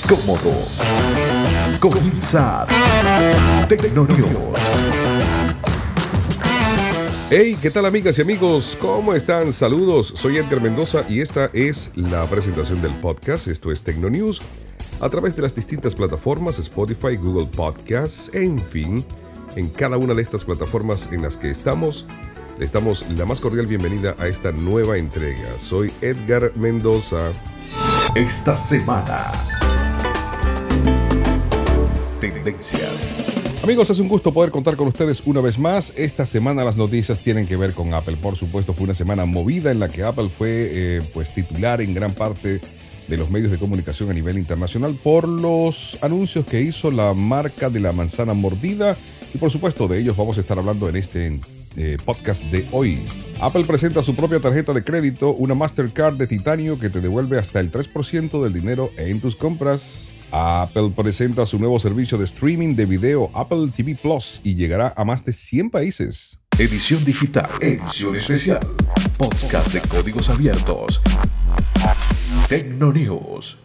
Cómodo. Comienza Tecnonews. Hey, ¿qué tal amigas y amigos? ¿Cómo están? Saludos, soy Edgar Mendoza y esta es la presentación del podcast. Esto es Tecnonews a través de las distintas plataformas Spotify, Google Podcasts, en fin, en cada una de estas plataformas en las que estamos. Les damos la más cordial bienvenida a esta nueva entrega. Soy Edgar Mendoza. Esta semana. Tendencias. Amigos, es un gusto poder contar con ustedes una vez más. Esta semana las noticias tienen que ver con Apple. Por supuesto, fue una semana movida en la que Apple fue eh, pues titular en gran parte de los medios de comunicación a nivel internacional por los anuncios que hizo la marca de la manzana mordida. Y por supuesto, de ellos vamos a estar hablando en este eh, podcast de hoy. Apple presenta su propia tarjeta de crédito, una Mastercard de titanio que te devuelve hasta el 3% del dinero en tus compras. Apple presenta su nuevo servicio de streaming de video Apple TV Plus y llegará a más de 100 países. Edición digital, edición especial, podcast de códigos abiertos. Tecnonews.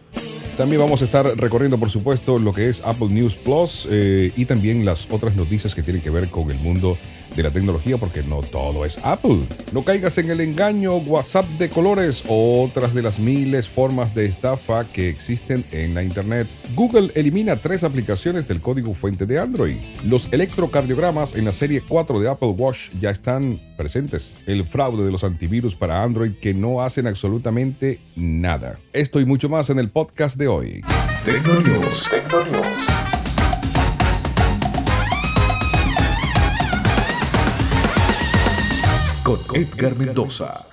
También vamos a estar recorriendo, por supuesto, lo que es Apple News Plus eh, y también las otras noticias que tienen que ver con el mundo de la tecnología, porque no todo es Apple. No caigas en el engaño WhatsApp de colores o otras de las miles formas de estafa que existen en la Internet. Google elimina tres aplicaciones del código fuente de Android. Los electrocardiogramas en la serie 4 de Apple Watch ya están presentes. El fraude de los antivirus para Android que no hacen absolutamente nada. Esto y mucho más en el podcast de hoy. Tecnonews. Con Edgar Mendoza.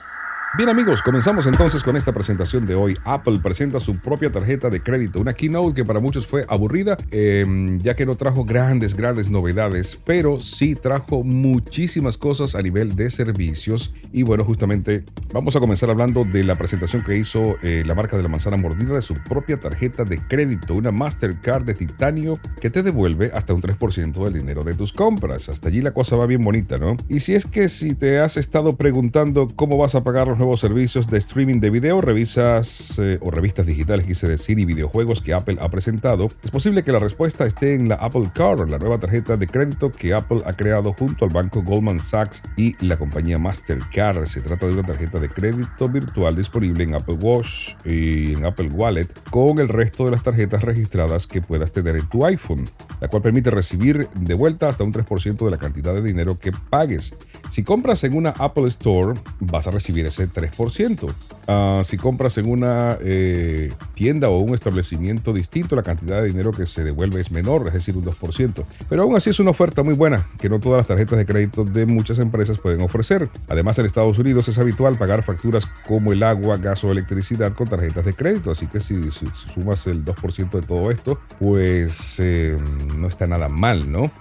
Bien amigos, comenzamos entonces con esta presentación de hoy. Apple presenta su propia tarjeta de crédito, una keynote que para muchos fue aburrida, em, ya que no trajo grandes, grandes novedades, pero sí trajo muchísimas cosas a nivel de servicios. Y bueno, justamente vamos a comenzar hablando de la presentación que hizo eh, la marca de la manzana mordida de su propia tarjeta de crédito, una Mastercard de titanio que te devuelve hasta un 3% del dinero de tus compras. Hasta allí la cosa va bien bonita, ¿no? Y si es que si te has estado preguntando cómo vas a pagar los nuevos servicios de streaming de video, revisas eh, o revistas digitales, quise decir, y videojuegos que Apple ha presentado, es posible que la respuesta esté en la Apple Card, la nueva tarjeta de crédito que Apple ha creado junto al banco Goldman Sachs y la compañía Mastercard. Se trata de una tarjeta de crédito virtual disponible en Apple Watch y en Apple Wallet con el resto de las tarjetas registradas que puedas tener en tu iPhone, la cual permite recibir de vuelta hasta un 3% de la cantidad de dinero que pagues. Si compras en una Apple Store, vas a recibir ese 3%. Ah, si compras en una eh, tienda o un establecimiento distinto, la cantidad de dinero que se devuelve es menor, es decir, un 2%. Pero aún así es una oferta muy buena que no todas las tarjetas de crédito de muchas empresas pueden ofrecer. Además, en Estados Unidos es habitual pagar facturas como el agua, gas o electricidad con tarjetas de crédito. Así que si, sumas el 2% de todo esto, pues eh, no está nada mal, ¿no?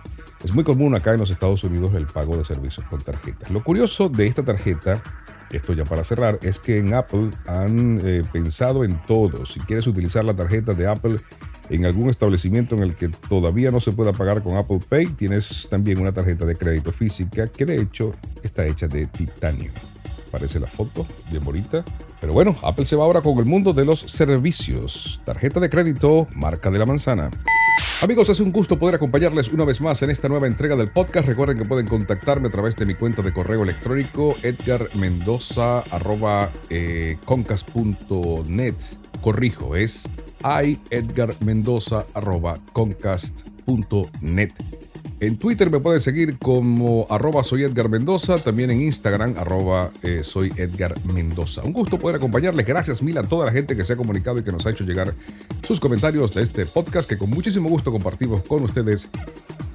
Es muy común acá en los Estados Unidos el pago de servicios con tarjetas. Lo curioso de esta tarjeta, esto ya para cerrar, es que en Apple han eh, pensado en todo. Si quieres utilizar la tarjeta de Apple en algún establecimiento en el que todavía no se pueda pagar con Apple Pay, tienes también una tarjeta de crédito física que de hecho está hecha de titanio. Parece la foto, bien bonita. Pero bueno, Apple se va ahora con el mundo de los servicios. Tarjeta de crédito, marca de la manzana. Amigos, es un gusto poder acompañarles una vez más en esta nueva entrega del podcast. Recuerden que pueden contactarme a través de mi cuenta de correo electrónico edgarmendoza.concast.net. Corrijo, es iedgarmendoza.concast.net. En Twitter me pueden seguir como arroba soy Edgar Mendoza, también en Instagram arroba eh, soy Edgar Mendoza. Un gusto poder acompañarles. Gracias mil a toda la gente que se ha comunicado y que nos ha hecho llegar sus comentarios de este podcast que con muchísimo gusto compartimos con ustedes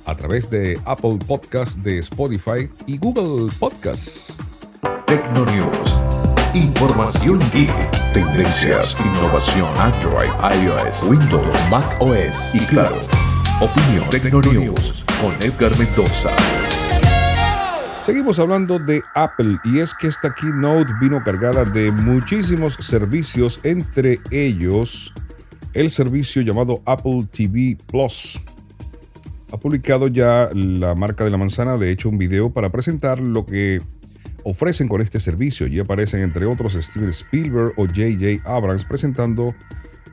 a través de Apple Podcast, de Spotify y Google Podcast. Tecnonews. Información geek. Tendencias, innovación, Android, iOS, Windows, Mac OS y claro, opinión Tecnonews con Edgar Mendoza. Seguimos hablando de Apple y es que esta keynote vino cargada de muchísimos servicios, entre ellos el servicio llamado Apple TV Plus. Ha publicado ya la marca de la manzana, de hecho, un video para presentar lo que ofrecen con este servicio. Y aparecen entre otros Steven Spielberg o J.J. Abrams presentando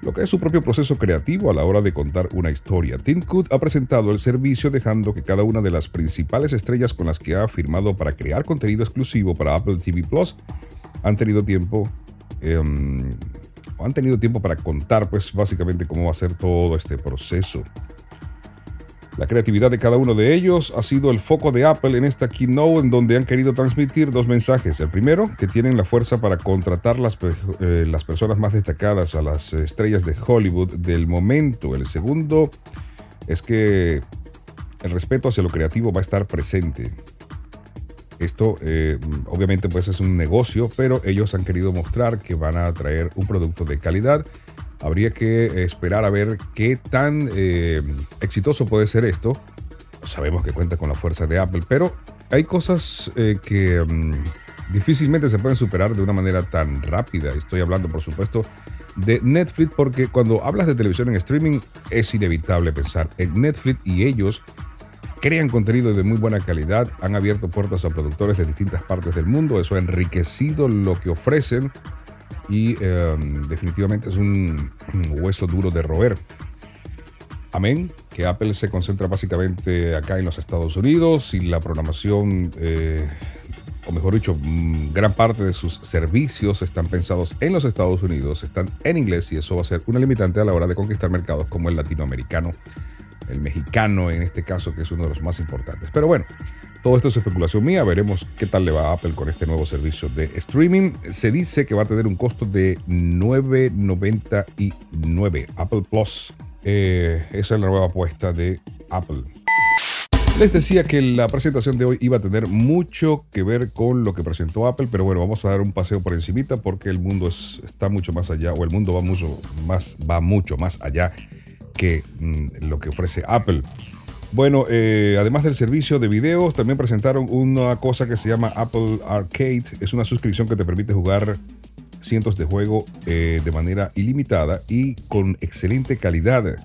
lo que es su propio proceso creativo a la hora de contar una historia. Tim Cook ha presentado el servicio dejando que cada una de las principales estrellas con las que ha firmado para crear contenido exclusivo para Apple TV Plus han tenido tiempo em, han tenido tiempo para contar pues básicamente cómo va a ser todo este proceso. La creatividad de cada uno de ellos ha sido el foco de Apple en esta keynote en donde han querido transmitir dos mensajes. El primero, que tienen la fuerza para contratar las, eh, las personas más destacadas a las estrellas de Hollywood del momento. El segundo es que el respeto hacia lo creativo va a estar presente. Esto eh, obviamente pues es un negocio, pero ellos han querido mostrar que van a traer un producto de calidad Habría que esperar a ver qué tan eh, exitoso puede ser esto. Sabemos que cuenta con la fuerza de Apple, pero hay cosas eh, que mm, difícilmente se pueden superar de una manera tan rápida. Estoy hablando, por supuesto, de Netflix, porque cuando hablas de televisión en streaming es inevitable pensar en Netflix y ellos crean contenido de muy buena calidad, han abierto puertas a productores de distintas partes del mundo, eso ha enriquecido lo que ofrecen y em, definitivamente es un, hueso duro de roer. Amén, que Apple se concentra básicamente acá en los Estados Unidos y la programación, eh, o mejor dicho, mm, gran parte de sus servicios están pensados en los Estados Unidos, están en inglés y eso va a ser una limitante a la hora de conquistar mercados como el latinoamericano, el mexicano en este caso, que es uno de los más importantes. Pero bueno, todo esto es especulación mía, veremos qué tal le va a Apple con este nuevo servicio de streaming. Se dice que va a tener un costo de 9.99 Apple Plus. Eh, esa es la nueva apuesta de Apple. Les decía que la presentación de hoy iba a tener mucho que ver con lo que presentó Apple, pero bueno, vamos a dar un paseo por encimita porque el mundo está mucho más allá, o el mundo va mucho más, va mucho más allá que mm, lo que ofrece Apple. Bueno, eh, además del servicio de videos, también presentaron una cosa que se llama Apple Arcade. Es una suscripción que te permite jugar cientos de juegos eh, de manera ilimitada y con excelente calidad.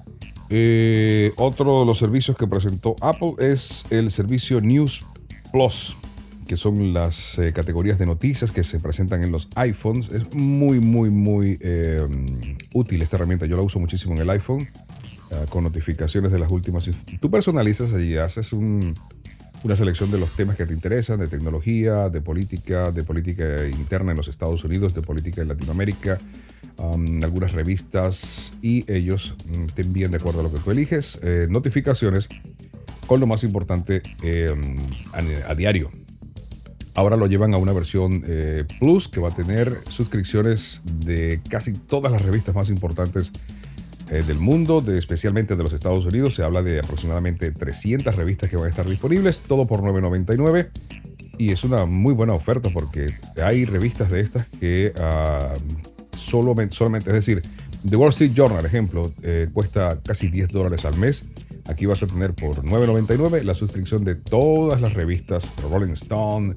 Eh, otro de los servicios que presentó Apple es el servicio News Plus, que son las categorías de noticias que se presentan en los iPhones. Es muy, muy, muy útil esta herramienta. Yo la uso muchísimo en el iPhone. Ah, con notificaciones de las últimas. Tú personalizas y haces una selección de los temas que te interesan, de tecnología, de política, de política interna en los Estados Unidos, de política en Latinoamérica, algunas revistas y ellos mm, te envían de acuerdo a lo que tú eliges eh, notificaciones con lo más importante em, a, diario. Ahora lo llevan a una versión eh, Plus que va a tener suscripciones de casi todas las revistas más importantes eh, del mundo, especialmente de los Estados Unidos. Se habla de aproximadamente 300 revistas que van a estar disponibles, todo por 9.99. Y es una muy buena oferta porque hay revistas de estas que uh, solamente, solamente, es decir, The Wall Street Journal, ejemplo, eh, cuesta casi 10 dólares al mes. Aquí vas a tener por 9.99 la suscripción de todas las revistas, Rolling Stone,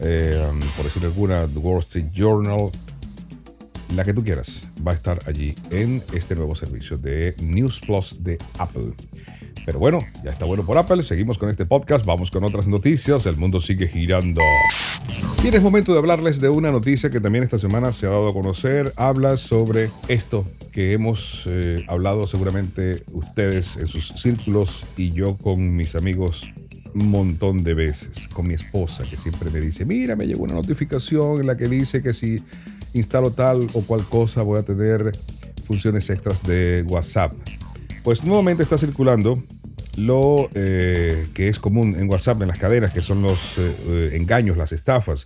eh, por decir alguna, The Wall Street Journal, la que tú quieras, va a estar allí en este nuevo servicio de News Plus de Apple. Pero bueno, ya está bueno por Apple. Seguimos con este podcast. Vamos con otras noticias. El mundo sigue girando. Y es momento de hablarles de una noticia que también esta semana se ha dado a conocer. Habla sobre esto que hemos eh, hablado seguramente ustedes en sus círculos y yo con mis amigos un montón de veces. Con mi esposa que siempre me dice, mira, me llegó una notificación en la que dice que si instalo tal o cual cosa, voy a tener funciones extras de WhatsApp. Pues nuevamente está circulando lo eh, que es común en WhatsApp, en las cadenas, que son los eh, eh, engaños, las estafas.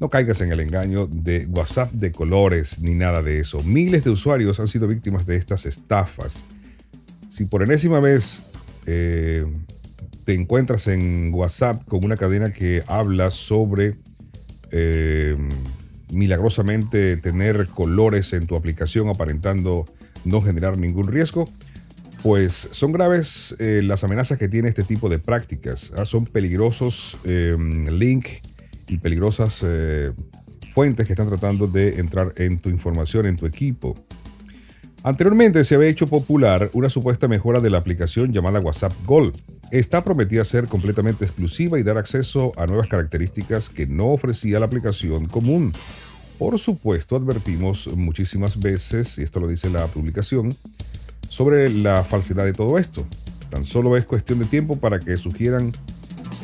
No caigas en el engaño de WhatsApp de colores ni nada de eso. Miles de usuarios han sido víctimas de estas estafas. Si por enésima vez te encuentras en WhatsApp con una cadena que habla sobre milagrosamente tener colores en tu aplicación aparentando no generar ningún riesgo, pues son graves eh, las amenazas que tiene este tipo de prácticas. ¿ah? Son peligrosos eh, links y peligrosas eh, fuentes que están tratando de entrar en tu información, en tu equipo. Anteriormente se había hecho popular una supuesta mejora de la aplicación llamada WhatsApp Gold. Está prometida ser completamente exclusiva y dar acceso a nuevas características que no ofrecía la aplicación común. Por supuesto, advertimos muchísimas veces, y esto lo dice la publicación, sobre la falsedad de todo esto. Tan solo es cuestión de tiempo para que sugieran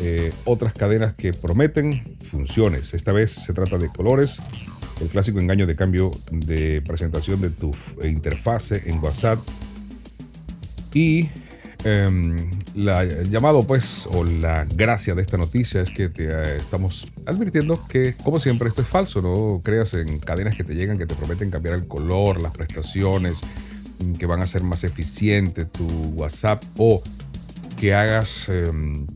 eh, otras cadenas que prometen funciones. Esta vez se trata de colores, el clásico engaño de cambio de presentación de tu interfase en WhatsApp y em, la, llamado pues o la gracia de esta noticia es que te eh, estamos advirtiendo que como siempre esto es falso, no creas en cadenas que te llegan que te prometen cambiar el color, las prestaciones, mm, que van a ser más eficiente tu WhatsApp o que hagas em,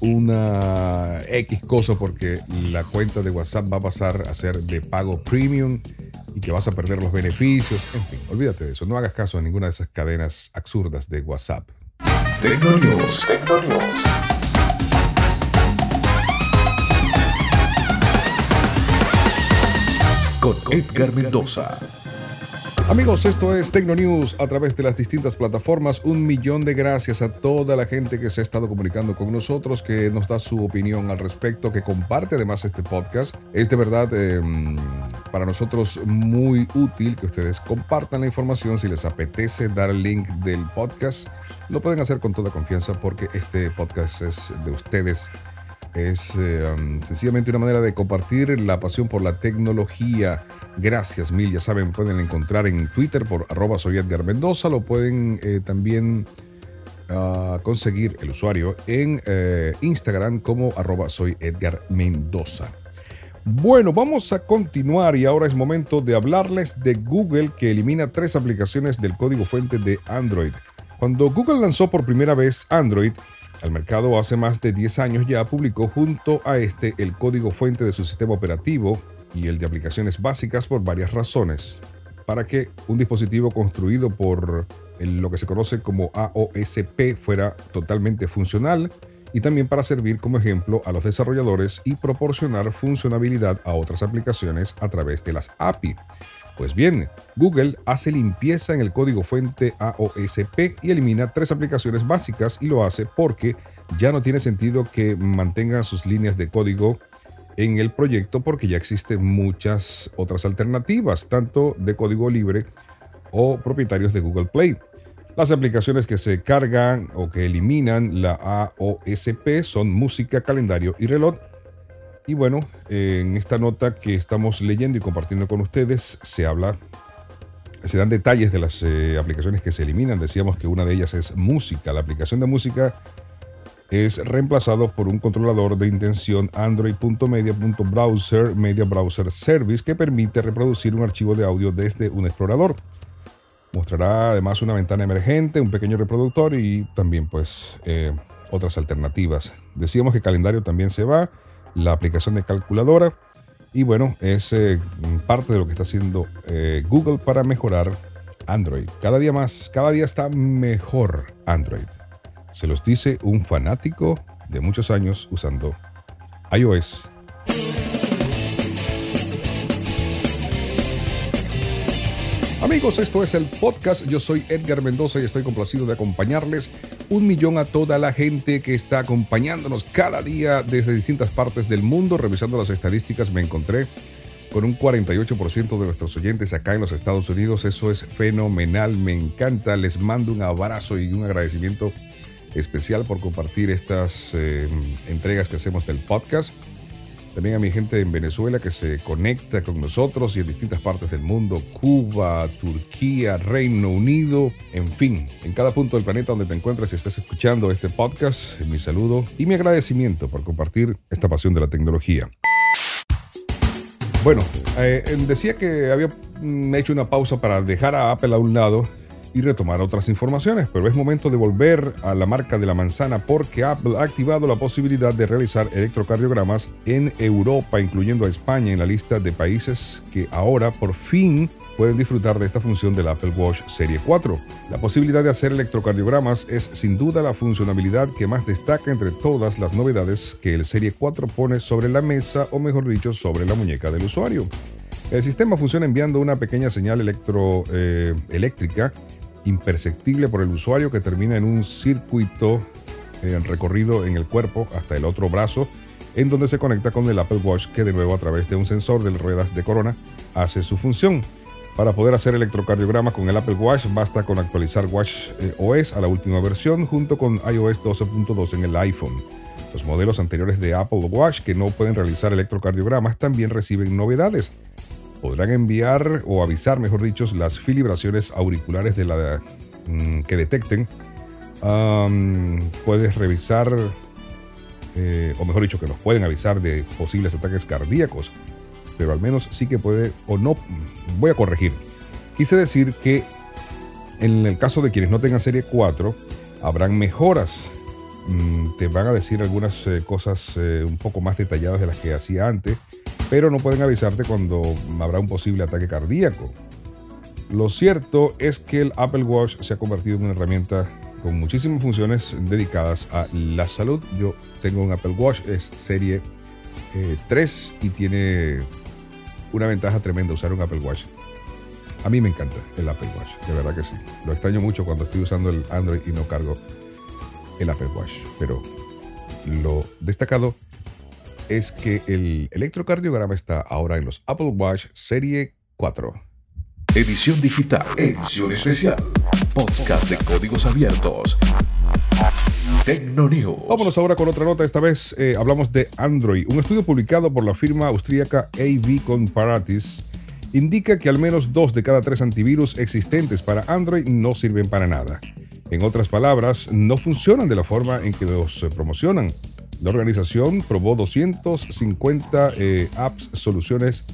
una X cosa porque la cuenta de WhatsApp va a pasar a ser de pago premium y que vas a perder los beneficios. En fin, olvídate de eso. No hagas caso a ninguna de esas cadenas absurdas de WhatsApp. Tecnonews. Con Edgar Mendoza. Amigos, esto es Tecno News a través de las distintas plataformas. Un millón de gracias a toda la gente que se ha estado comunicando con nosotros, que nos da su opinión al respecto, que comparte además este podcast. Es de verdad em, para nosotros muy útil que ustedes compartan la información. Si les apetece dar el link del podcast, lo pueden hacer con toda confianza porque este podcast es de ustedes es em, sencillamente una manera de compartir la pasión por la tecnología. Gracias mil, ya saben, pueden encontrar en Twitter por arroba soy Edgar Mendoza, lo pueden eh, también ah, conseguir el usuario en eh, Instagram como arroba soy Edgar Mendoza. Bueno, vamos a continuar y ahora es momento de hablarles de Google que elimina tres aplicaciones del código fuente de Android. Cuando Google lanzó por primera vez Android, al mercado hace más de 10 años ya publicó junto a este el código fuente de su sistema operativo y el de aplicaciones básicas por varias razones. Para que un dispositivo construido por lo que se conoce como AOSP fuera totalmente funcional y también para servir como ejemplo a los desarrolladores y proporcionar funcionalidad a otras aplicaciones a través de las API. Pues bien, Google hace limpieza en el código fuente AOSP y elimina tres aplicaciones básicas y lo hace porque ya no tiene sentido que mantengan sus líneas de código en el proyecto porque ya existen muchas otras alternativas, tanto de código libre o propietarios de Google Play. Las aplicaciones que se cargan o que eliminan la AOSP son música, calendario y reloj. Y bueno, en esta nota que estamos leyendo y compartiendo con ustedes se habla, se dan detalles de las eh, aplicaciones que se eliminan. Decíamos que una de ellas es música. La aplicación de música es reemplazado por un controlador de intención Android.media.browser Media Browser Service que permite reproducir un archivo de audio desde un explorador. Mostrará además una ventana emergente, un pequeño reproductor y también pues eh, otras alternativas. Decíamos que calendario también se va, la aplicación de calculadora y bueno, es eh, parte de lo que está haciendo eh, Google para mejorar Android. Cada día más, cada día está mejor Android. Se los dice un fanático de muchos años usando iOS. Amigos, esto es el podcast. Yo soy Edgar Mendoza y estoy complacido de acompañarles. Un millón a toda la gente que está acompañándonos cada día desde distintas partes del mundo. Revisando las estadísticas me encontré con un 48% de nuestros oyentes acá en los Estados Unidos. Eso es fenomenal, me encanta. Les mando un abrazo y un agradecimiento especial por compartir estas eh, entregas que hacemos del podcast. También a mi gente en Venezuela que se conecta con nosotros y en distintas partes del mundo, Cuba, Turquía, Reino Unido, en fin, en cada punto del planeta donde te encuentres y estés escuchando este podcast, mi saludo y mi agradecimiento por compartir esta pasión de la tecnología. Bueno, eh, decía que había mm, hecho una pausa para dejar a Apple a un lado y retomar otras informaciones, pero es momento de volver a la marca de la manzana porque Apple ha activado la posibilidad de realizar electrocardiogramas en Europa, incluyendo a España en la lista de países que ahora por fin pueden disfrutar de esta función del Apple Watch Serie 4. La posibilidad de hacer electrocardiogramas es sin duda la funcionalidad que más destaca entre todas las novedades que el Serie 4 pone sobre la mesa o mejor dicho sobre la muñeca del usuario. El sistema funciona enviando una pequeña señal electroeléctrica eh, imperceptible por el usuario que termina en un circuito eh, recorrido en el cuerpo hasta el otro brazo en donde se conecta con el Apple Watch que de nuevo a través de un sensor de ruedas de corona hace su función. Para poder hacer electrocardiograma con el Apple Watch basta con actualizar Watch eh, OS a la última versión junto con iOS 12.2 en el iPhone. Los modelos anteriores de Apple Watch que no pueden realizar electrocardiogramas también reciben novedades. Podrán enviar o avisar, mejor dicho, las filibraciones auriculares mm, que detecten. puedes revisar, eh, o mejor dicho, que nos pueden avisar de posibles ataques cardíacos pero al menos sí que puede, o no, voy a corregir. Quise decir que en el caso de quienes no tengan serie 4, habrán mejoras. Mm, te van a decir algunas eh, cosas eh, un poco más detalladas de las que hacía antes, pero no pueden avisarte cuando habrá un posible ataque cardíaco. Lo cierto es que el Apple Watch se ha convertido en una herramienta con muchísimas funciones dedicadas a la salud. Yo tengo un Apple Watch, es serie 3 eh, y tiene una ventaja tremenda usar un Apple Watch. A mí me encanta el Apple Watch, de verdad que sí. Lo extraño mucho cuando estoy usando el Android y no cargo el Apple Watch. Pero lo destacado es que el electrocardiograma está ahora en los Apple Watch Serie 4. Edición digital, edición especial, podcast de códigos abiertos. Tecnonews. Vámonos ahora con otra nota. Esta vez eh, hablamos de Android. Un estudio publicado por la firma austríaca AV Comparatis indica que al menos dos de cada tres antivirus existentes para Android no sirven para nada. En otras palabras, no funcionan de la forma en que los promocionan. La organización probó 250 eh, apps, soluciones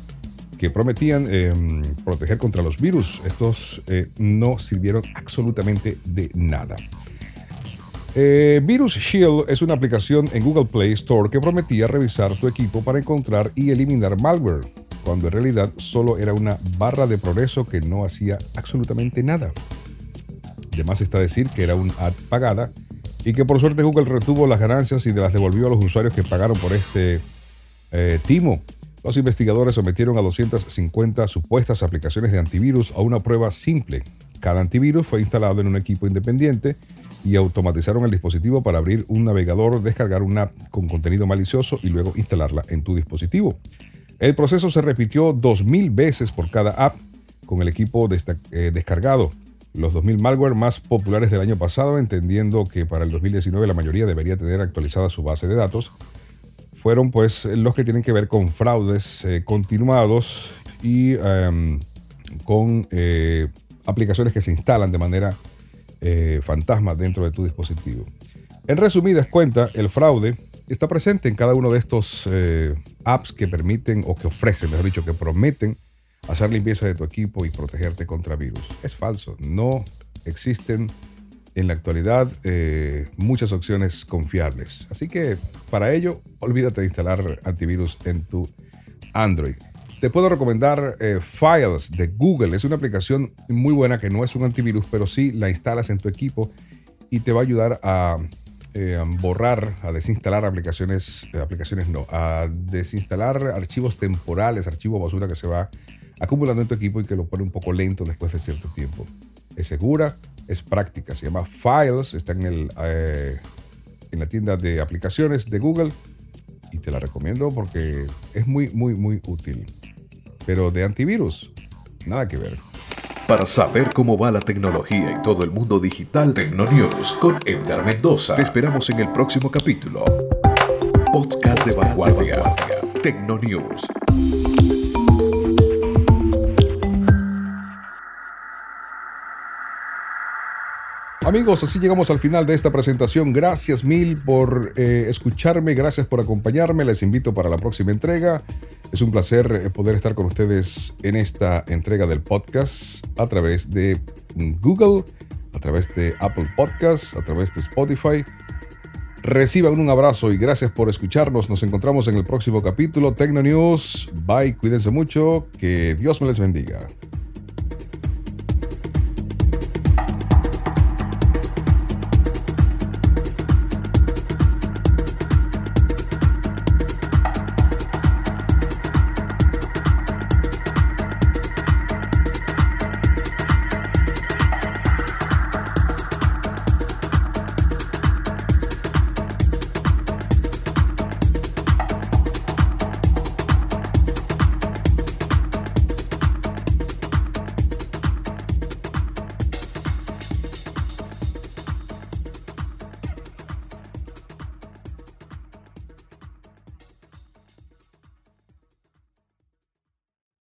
que prometían em, proteger contra los virus. Estos eh, no sirvieron absolutamente de nada. Eh, Virus Shield es una aplicación en Google Play Store que prometía revisar tu equipo para encontrar y eliminar malware, cuando en realidad solo era una barra de progreso que no hacía absolutamente nada. Además está decir que era un ad pagada y que por suerte Google retuvo las ganancias y las devolvió a los usuarios que pagaron por este eh, timo. Los investigadores sometieron a 250 supuestas aplicaciones de antivirus a una prueba simple. Cada antivirus fue instalado en un equipo independiente y automatizaron el dispositivo para abrir un navegador, descargar una app con contenido malicioso y luego instalarla en tu dispositivo. El proceso se repitió 2.000 veces por cada app con el equipo eh, descargado. Los 2.000 malware más populares del año pasado, entendiendo que para el 2019 la mayoría debería tener actualizada su base de datos, fueron pues los que tienen que ver con fraudes eh, continuados y em, con eh, aplicaciones que se instalan de manera eh, fantasma dentro de tu dispositivo. En resumidas cuentas, el fraude está presente en cada uno de estos eh, apps que permiten o que ofrecen, mejor dicho, que prometen hacer limpieza de tu equipo y protegerte contra virus. Es falso, no existen en la actualidad eh, muchas opciones confiables. Así que para ello, olvídate de instalar antivirus en tu Android. Te puedo recomendar eh, Files de Google. Es una aplicación muy buena que no es un antivirus, pero sí la instalas en tu equipo y te va a ayudar a eh, borrar, a desinstalar aplicaciones, aplicaciones no, a desinstalar archivos temporales, archivos basura que se va acumulando en tu equipo y que lo pone un poco lento después de cierto tiempo. Es segura, es práctica, se llama Files, está en, el, en la tienda de aplicaciones de Google y te la recomiendo porque es muy, muy, muy útil pero de antivirus, nada que ver. Para saber cómo va la tecnología y todo el mundo digital, Tecnonews con Edgar Mendoza. Te esperamos en el próximo capítulo. Podcast de vanguardia. Tecnonews. Amigos, así llegamos al final de esta presentación. Gracias mil por eh, escucharme, gracias por acompañarme. Les invito para la próxima entrega. Es un placer eh, poder estar con ustedes en esta entrega del podcast a través de Google, a través de Apple Podcasts, a través de Spotify. Reciban un abrazo y gracias por escucharnos. Nos encontramos en el próximo capítulo Tecno News. Bye, cuídense mucho, que Dios me les bendiga.